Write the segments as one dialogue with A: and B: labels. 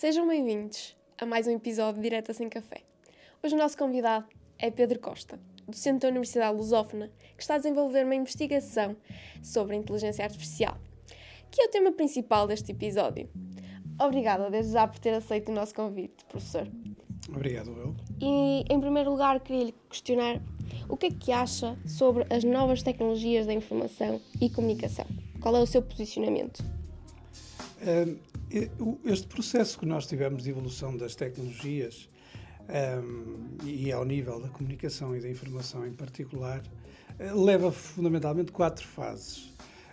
A: Sejam bem-vindos a mais um episódio de Direta Sem Café. Hoje o nosso convidado é Pedro Costa, docente da Universidade Lusófona, que está a desenvolver uma investigação sobre a inteligência artificial, que é o tema principal deste episódio. Obrigada desde já por ter aceito o nosso convite, professor.
B: Obrigado, eu.
A: E, em primeiro lugar, queria lhe questionar o que é que acha sobre as novas tecnologias da informação e comunicação. Qual é o seu posicionamento?
B: Este processo que nós tivemos de evolução das tecnologias um, e ao nível da comunicação e da informação em particular, eh, leva fundamentalmente quatro fases.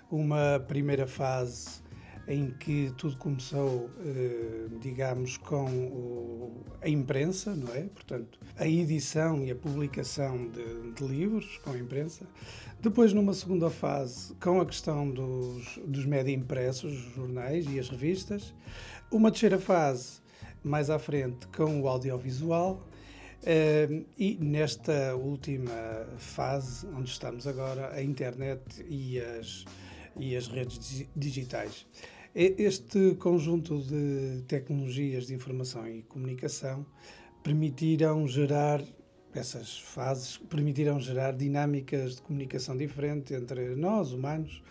B: Uma primeira fase em que tudo começou, eh, digamos, com a imprensa, não é? Portanto, a edição e a publicação de, de, livros com a imprensa. Depois, numa segunda fase, com a questão dos, dos média impressos, os jornais e as revistas. Uma terceira fase, mais à frente, com o audiovisual. Uh, e nesta última fase, onde estamos agora, a internet e as, e as redes digitais. Este conjunto de tecnologias de informação e comunicação permitiram gerar essas fases permitiram gerar dinâmicas de comunicação diferente entre nós, humanos,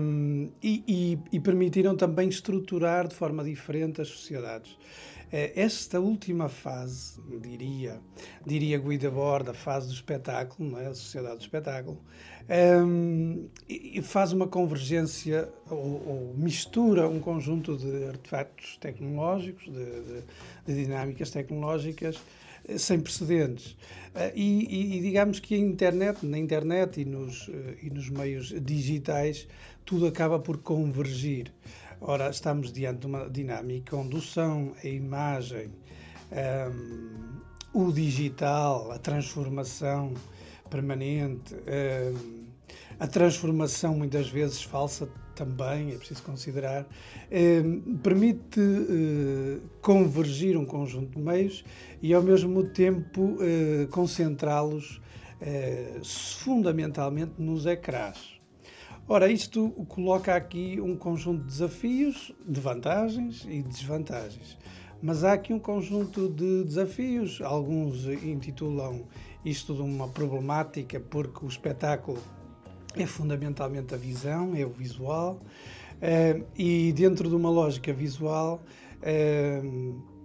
B: um, e, e, e, permitiram também estruturar de forma diferente as sociedades. Eh, esta última fase, diria, diria Guida a fase do espetáculo, não é? a sociedade do espetáculo, um, e faz uma convergência ou, ou, mistura um conjunto de artefactos tecnológicos, de, de, de dinâmicas tecnológicas eh, sem precedentes. Eh, e, e, digamos que a internet, na internet e nos, e nos meios digitais, tudo acaba por convergir. Ora, estamos diante de uma dinâmica onde o som, a imagem, um, o digital, a transformação permanente, um, a transformação muitas vezes falsa também, é preciso considerar, eh, permite eh, convergir um conjunto de meios e, ao mesmo tempo, eh, concentrá-los eh, fundamentalmente nos ecrãs. Ora, isto coloca aqui um conjunto de desafios, de vantagens e desvantagens. Mas há aqui um conjunto de desafios, alguns intitulam isto de uma problemática porque o espetáculo é fundamentalmente a visão, é o visual, uh, e dentro de uma lógica visual, uh,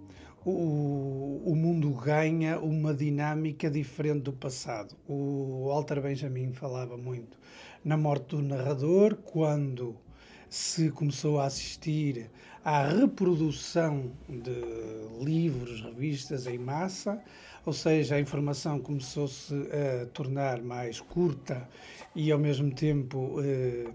B: o, o, mundo ganha uma dinâmica diferente do passado. O Walter Benjamin falava muito na morte do narrador, quando se começou a assistir à reprodução de livros, revistas em massa, ou seja, a informação começou-se a tornar mais curta e ao mesmo tempo eh,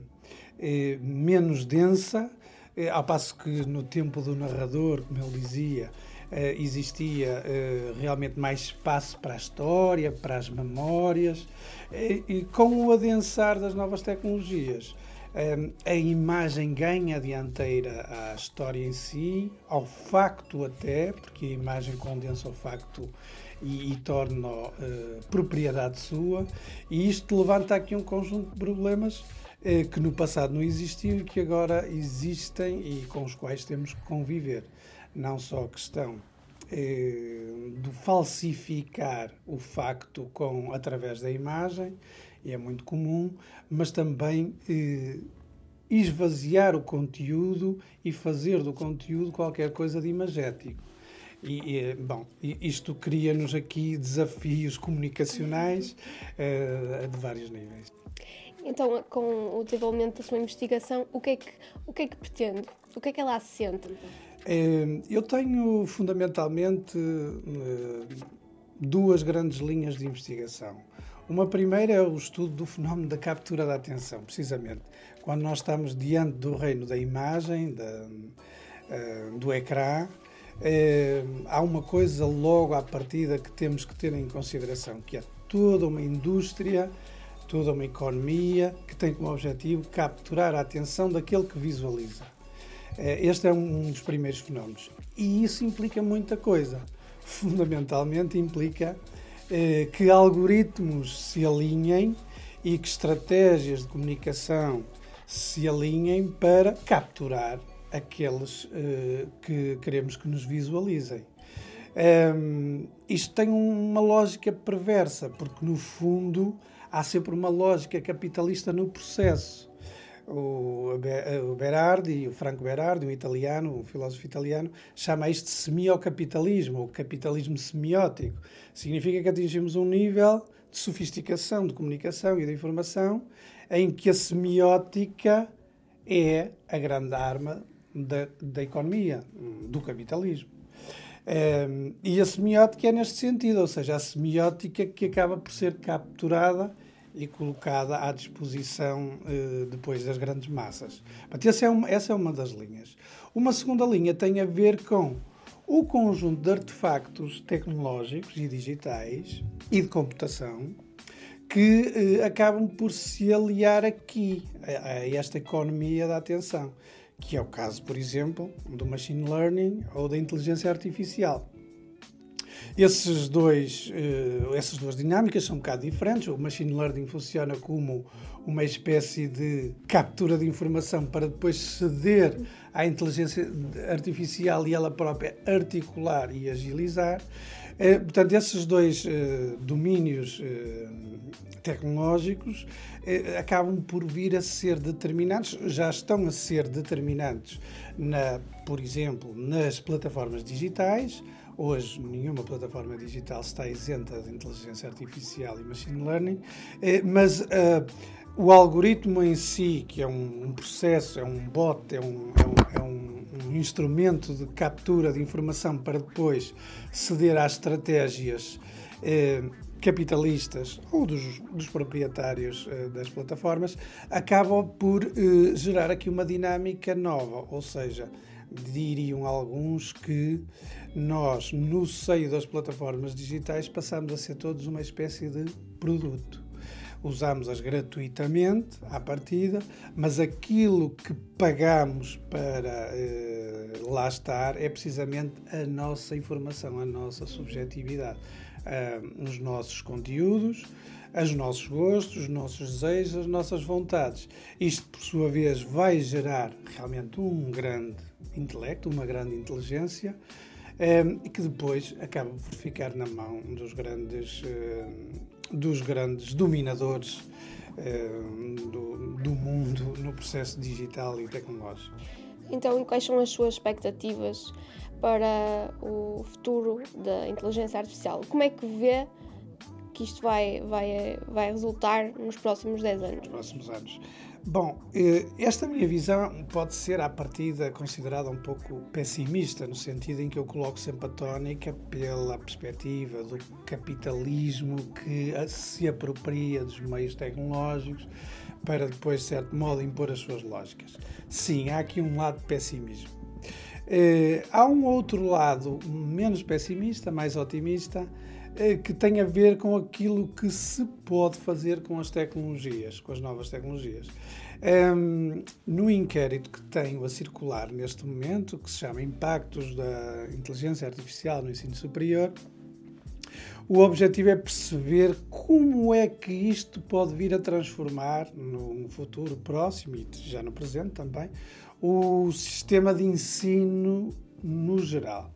B: eh, menos densa, eh, ao passo que no tempo do narrador, como ele dizia, existia eh, realmente mais espaço para a história, para as memórias, eh, e com o adensar das novas tecnologias. A imagem ganha dianteira à história em si, ao facto até, porque a imagem condensa o facto e, e torna uh, propriedade sua, e isto levanta aqui um conjunto de problemas que no passado não existiam e que agora existem e com os quais temos que conviver. Não só a questão uh, do falsificar o facto com, através da imagem, e é muito comum, mas também esvaziar o conteúdo e fazer do conteúdo qualquer coisa de imagético. E, e bom, isto cria-nos aqui desafios comunicacionais uh, de vários níveis.
A: Então, com o desenvolvimento da sua investigação, o que é que, o que, é que pretende? O que é que ela assenta?
B: Uh, eu tenho fundamentalmente uh, duas grandes linhas de investigação. Uma primeira é o estudo do fenómeno da captura da atenção, precisamente. Quando nós estamos diante do reino da imagem, da, do ecrã, é, há uma coisa logo à partida que temos que ter em consideração, que é toda uma indústria, toda uma economia que tem como objetivo capturar a atenção daquele que visualiza. É, este é um dos primeiros fenómenos. E isso implica muita coisa. Fundamentalmente implica é, que algoritmos se alinhem e que estratégias de comunicação se alinhem para capturar aqueles uh, que queremos que nos visualizem. Um, isto tem uma lógica perversa, porque no fundo há sempre uma lógica capitalista no processo. O, o Berardi, o Franco Berardi, um italiano, um filósofo italiano, chama isto de semiocapitalismo, ou capitalismo semiótico. Significa que atingimos um nível de sofisticação de comunicação e de informação em que a semiótica é a grande arma da, da economia, do capitalismo. Um, e a semiótica é neste sentido, ou seja, a semiótica que acaba por ser capturada e colocada à disposição uh, depois das grandes massas. Mas essa é, uma, essa é uma das linhas. Uma segunda linha tem a ver com o conjunto de artefactos tecnológicos e digitais e de computação que uh, acabam por se aliar aqui a, a esta economia da atenção que é o caso, por exemplo, do machine learning ou da inteligência artificial. Esses dois, uh, essas duas dinâmicas são um bocado diferentes. O machine learning funciona como uma espécie de captura de informação para depois ceder à inteligência artificial e ela própria articular e agilizar. Uh, portanto, esses dois uh, domínios tecnológicos eh, acabam por vir a ser determinantes, já estão a ser determinantes, na, por exemplo, nas plataformas digitais. Hoje, nenhuma plataforma digital está isenta de inteligência artificial e machine learning, eh, mas uh, o algoritmo em si, que é um, um processo, é um bot, é um, é um, é um, um instrumento de captura de informação para depois ceder às estratégias eh, capitalistas ou dos, dos proprietários uh, das plataformas acabam por uh, gerar aqui uma dinâmica nova, ou seja, diriam alguns que nós, no seio das plataformas digitais, passamos a ser todos uma espécie de produto. Usamos-as gratuitamente à partida, mas aquilo que pagamos para uh, lá estar é precisamente a nossa informação, a nossa subjetividade uh, os nossos conteúdos, os nossos gostos, os nossos desejos, as nossas vontades. Isto, por sua vez, vai gerar realmente um grande intelecto, uma grande inteligência, e que depois acaba por ficar na mão dos grandes, dos grandes dominadores do, do mundo no processo digital e tecnológico.
A: Então, quais são as suas expectativas para o futuro da inteligência artificial. Como é que vê que isto vai, vai, vai resultar nos próximos 10 anos? Nos
B: próximos anos. Bom, eh, esta minha visão pode ser, à partida, considerada um pouco pessimista, no sentido em que eu coloco sempre a tónica pela perspectiva do capitalismo que se apropria dos meios tecnológicos para depois, de certo modo, impor as suas lógicas. Sim, há aqui um lado de pessimismo. Eh, há um outro lado menos pessimista, mais otimista, que tem a ver com aquilo que se pode fazer com as tecnologias, com as novas tecnologias. Um, no inquérito que tenho a circular neste momento, que se chama Impactos da Inteligência Artificial no Ensino Superior, o objetivo é perceber como é que isto pode vir a transformar no futuro próximo e já no presente também o sistema de ensino no geral.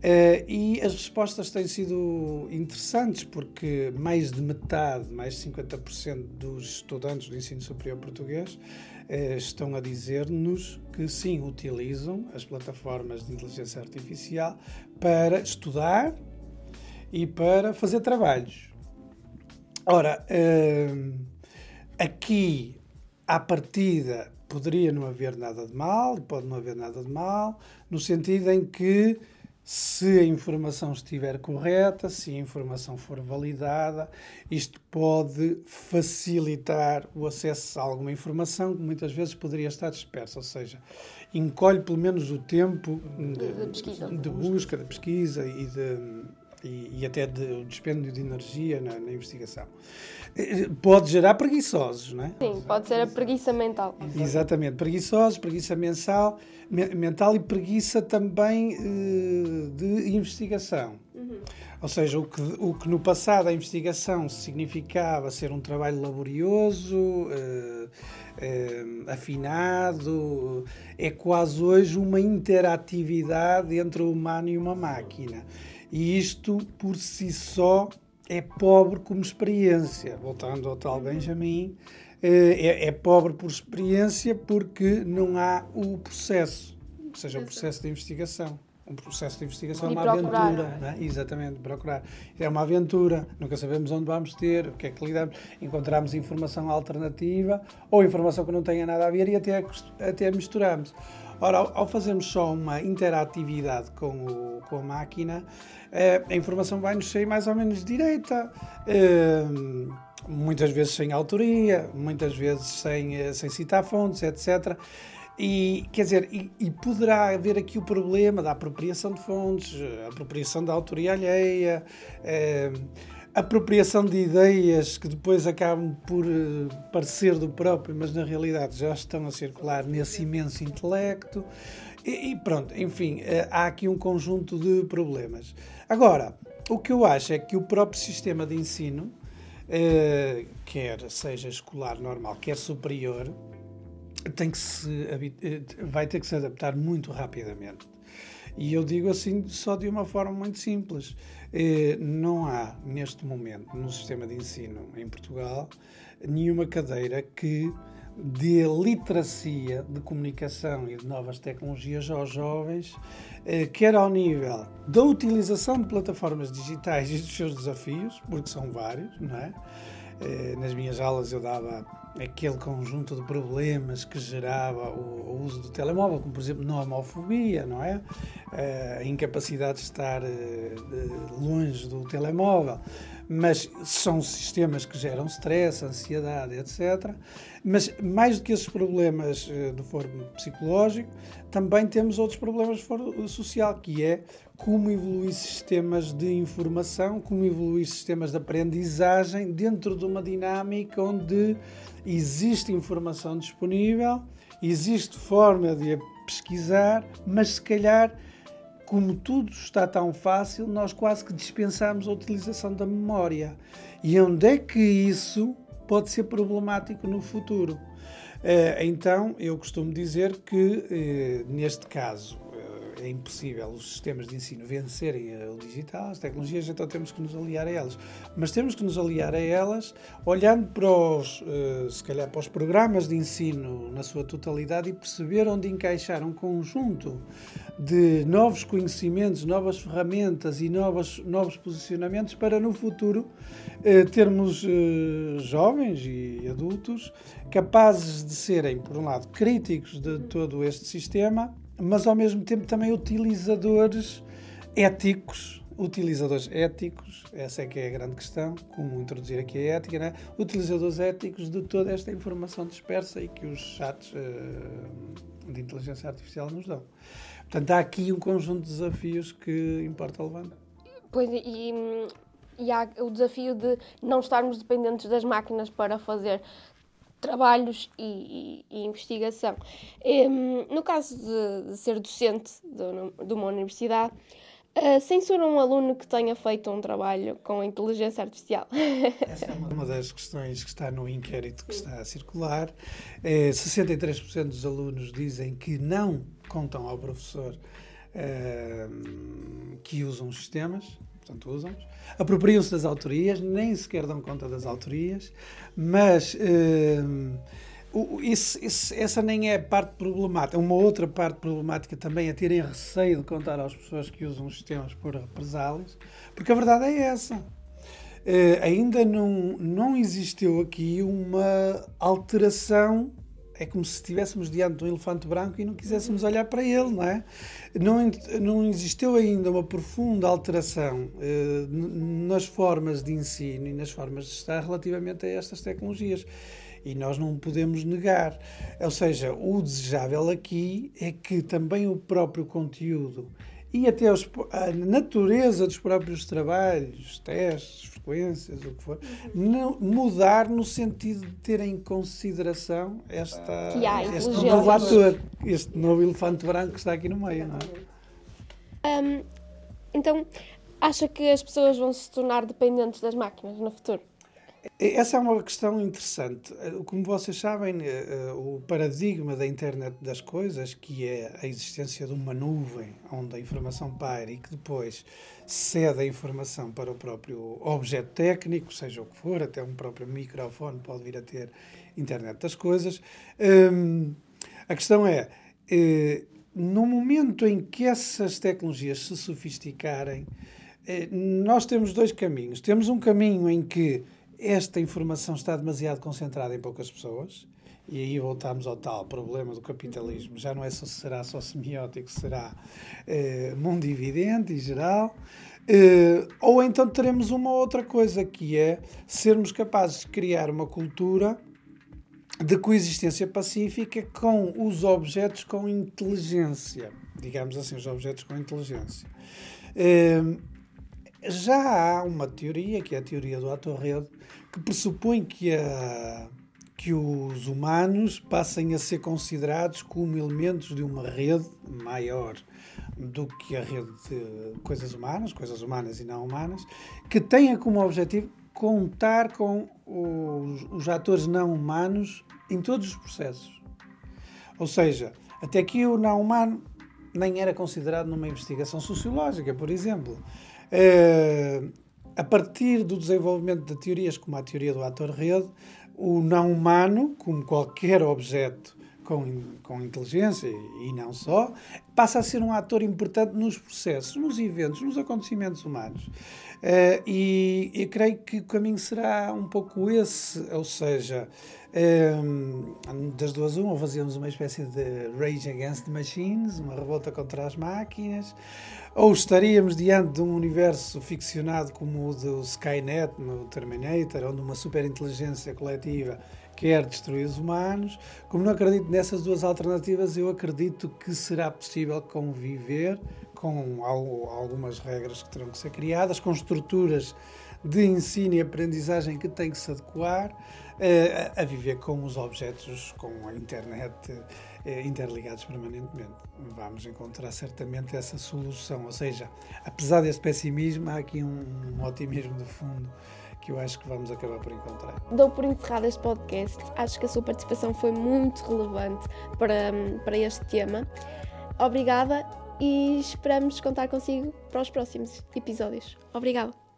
B: Uh, e as respostas têm sido interessantes porque mais de metade, mais de 50% dos estudantes do ensino superior português uh, estão a dizer-nos que sim, utilizam as plataformas de inteligência artificial para estudar e para fazer trabalhos. Ora, uh, aqui, à partida, poderia não haver nada de mal, pode não haver nada de mal, no sentido em que se a informação estiver correta, se a informação for validada, isto pode facilitar o acesso a alguma informação que muitas vezes poderia estar dispersa, ou seja, encolhe pelo menos o tempo
A: de,
B: de, de busca, de pesquisa e de e, e até de dispêndio de energia na, na, investigação. Eh, pode gerar preguiçosos, não é?
A: Sim, pode ser a preguiça mental.
B: Exatamente, preguiçosos, preguiça mensal, me, mental e preguiça também uh, de investigação. Uhum. Ou seja, o que, o que no passado a investigação significava ser um trabalho laborioso, uh, eh, afinado, é quase hoje uma interatividade entre o humano e uma máquina. E isto, por si só, é pobre como experiência. Voltando ao tal Benjamin, eh, é, é pobre por experiência porque não há o processo, ou seja, o processo de investigação um processo de investigação é uma procurar. aventura. Não é? Exatamente, procurar. É uma aventura, nunca sabemos onde vamos ter, o que é que lidamos. Encontramos informação alternativa ou informação que não tenha nada a ver e até, até misturamos. Ora, ao, ao fazermos só uma interatividade com, o, com a máquina, eh, a informação vai-nos sair mais ou menos direita. Eh, muitas vezes sem autoria, muitas vezes sem, eh, sem citar fontes, etc. E, quer dizer, e, e, poderá haver aqui o problema da apropriação de fontes, apropriação da autoria alheia, eh, apropriação de ideias que depois acabam por eh, parecer do próprio, mas na realidade já estão a circular nesse imenso intelecto. E, e pronto, enfim, eh, há aqui um conjunto de problemas. Agora, o que eu acho é que o próprio sistema de ensino, eh, quer seja escolar normal, quer superior, tem que se, eh, vai ter que se adaptar muito rapidamente. E eu digo assim só de uma forma muito simples. Eh, não há, neste momento, no sistema de ensino em Portugal, nenhuma cadeira que dê literacia de comunicação e de novas tecnologias aos jovens, eh, quer ao nível da utilização de plataformas digitais e dos seus desafios, porque são vários, não é? Nas minhas aulas eu dava aquele conjunto de problemas que gerava o, o, uso do telemóvel, como por exemplo nomofobia, não é? Eh, a incapacidade de estar eh, longe do telemóvel. Mas são sistemas que geram stress, ansiedade, etc. Mas mais do que esses problemas eh, de forma psicológico, também temos outros problemas de forma social, que é como evoluir sistemas de informação, como evoluir sistemas de aprendizagem dentro de uma dinâmica onde existe informação disponível, existe forma de a pesquisar, mas se calhar, como tudo está tão fácil, nós quase que dispensamos a utilização da memória. E onde é que isso pode ser problemático no futuro? Eh, então, eu costumo dizer que, eh, neste caso, é impossível os sistemas de ensino vencerem o digital, as tecnologias, então temos que nos aliar a elas. Mas temos que nos aliar a elas olhando para os, eh, se calhar, para os programas de ensino na sua totalidade e perceber onde encaixar um conjunto de novos conhecimentos, novas ferramentas e novos, novos posicionamentos para no futuro eh, termos eh, jovens e adultos capazes de serem, por um lado, críticos de todo este sistema mas ao mesmo tempo também utilizadores éticos, utilizadores éticos, essa é que é a grande questão, como introduzir aqui a ética, né? utilizadores éticos de toda esta informação dispersa e que os chats uh, de inteligência artificial nos dão. Portanto, há aqui um conjunto de desafios que importa levantar.
A: Pois, e, e há o desafio de não estarmos dependentes das máquinas para fazer trabalhos e, e, e investigação. Um, no caso de, de, ser docente de, de uma universidade, uh, censura um aluno que tenha feito um trabalho com inteligência artificial?
B: Essa é uma das questões que está no inquérito que está a circular. É, 63% dos alunos dizem que não contam ao professor uh, que usam os sistemas portanto usam apropriam-se das autorias, nem sequer dão conta das autorias, mas uh, esse, esse, essa nem é parte problemática. Uma outra parte problemática também é terem receio de contar às pessoas que usam os sistemas por represálias, porque a verdade é essa. Uh, ainda não, não existiu aqui uma alteração é como se estivéssemos diante de um elefante branco e não quiséssemos olhar para ele, não é? Não, não existiu ainda uma profunda alteração eh, nas formas de ensino e nas formas de estar relativamente a estas tecnologias. E nós não podemos negar. Ou seja, o desejável aqui é que também o próprio conteúdo e até os, a natureza dos próprios trabalhos, testes, frequências, o que for, não, mudar no sentido de ter em consideração esta, este novo ator, este novo elefante branco que está aqui no meio. Não
A: é? Um, então, acha que as pessoas vão se tornar dependentes das máquinas no futuro?
B: Essa é uma questão interessante. Como vocês sabem, eh, o paradigma da internet das coisas, que é a existência de uma nuvem onde a informação paira e que depois cede a informação para o próprio objeto técnico, seja o que for, até um próprio microfone pode vir a ter internet das coisas. Hum, a questão é, eh, no momento em que essas tecnologias se sofisticarem, eh, nós temos dois caminhos. Temos um caminho em que esta informação está demasiado concentrada em poucas pessoas, e aí voltamos ao tal problema do capitalismo. Já não é só, será só semiótico, será eh, mundividente e geral. Eh, ou então teremos uma outra coisa, que é sermos capazes de criar uma cultura de coexistência pacífica com os objetos com inteligência. Digamos assim, os objetos com inteligência. Eh, já há uma teoria, que é a teoria do ator-rede, que pressupõe que, a, que os humanos passem a ser considerados como elementos de uma rede maior do que a rede de coisas humanas, coisas humanas e não humanas, que tenha como objetivo contar com os, os atores não humanos em todos os processos. Ou seja, até aqui o não humano nem era considerado numa investigação sociológica, por exemplo. Uh, a partir do desenvolvimento de teorias como a teoria do ator-rede, o não humano, como qualquer objeto com, com inteligência e não só, passa a ser um ator importante nos processos, nos eventos, nos acontecimentos humanos. Uh, e eu creio que o caminho será um pouco esse, ou seja, um, das duas uma, ou fazíamos uma espécie de Rage Against the Machines, uma revolta contra as máquinas, ou estaríamos diante de um universo ficcionado como o do Skynet no Terminator, onde uma superinteligência coletiva quer destruir os humanos. Como não acredito nessas duas alternativas, eu acredito que será possível conviver com algumas regras que terão que ser criadas, com estruturas de ensino e aprendizagem que têm que se adequar uh, a viver com os objetos, com a internet uh, interligados permanentemente. Vamos encontrar certamente essa solução. Ou seja, apesar desse pessimismo, há aqui um otimismo de fundo que eu acho que vamos acabar por encontrar.
A: Dou por encerrado este podcast. Acho que a sua participação foi muito relevante para, para este tema. Obrigada e esperamos contar consigo para os próximos episódios. Obrigada.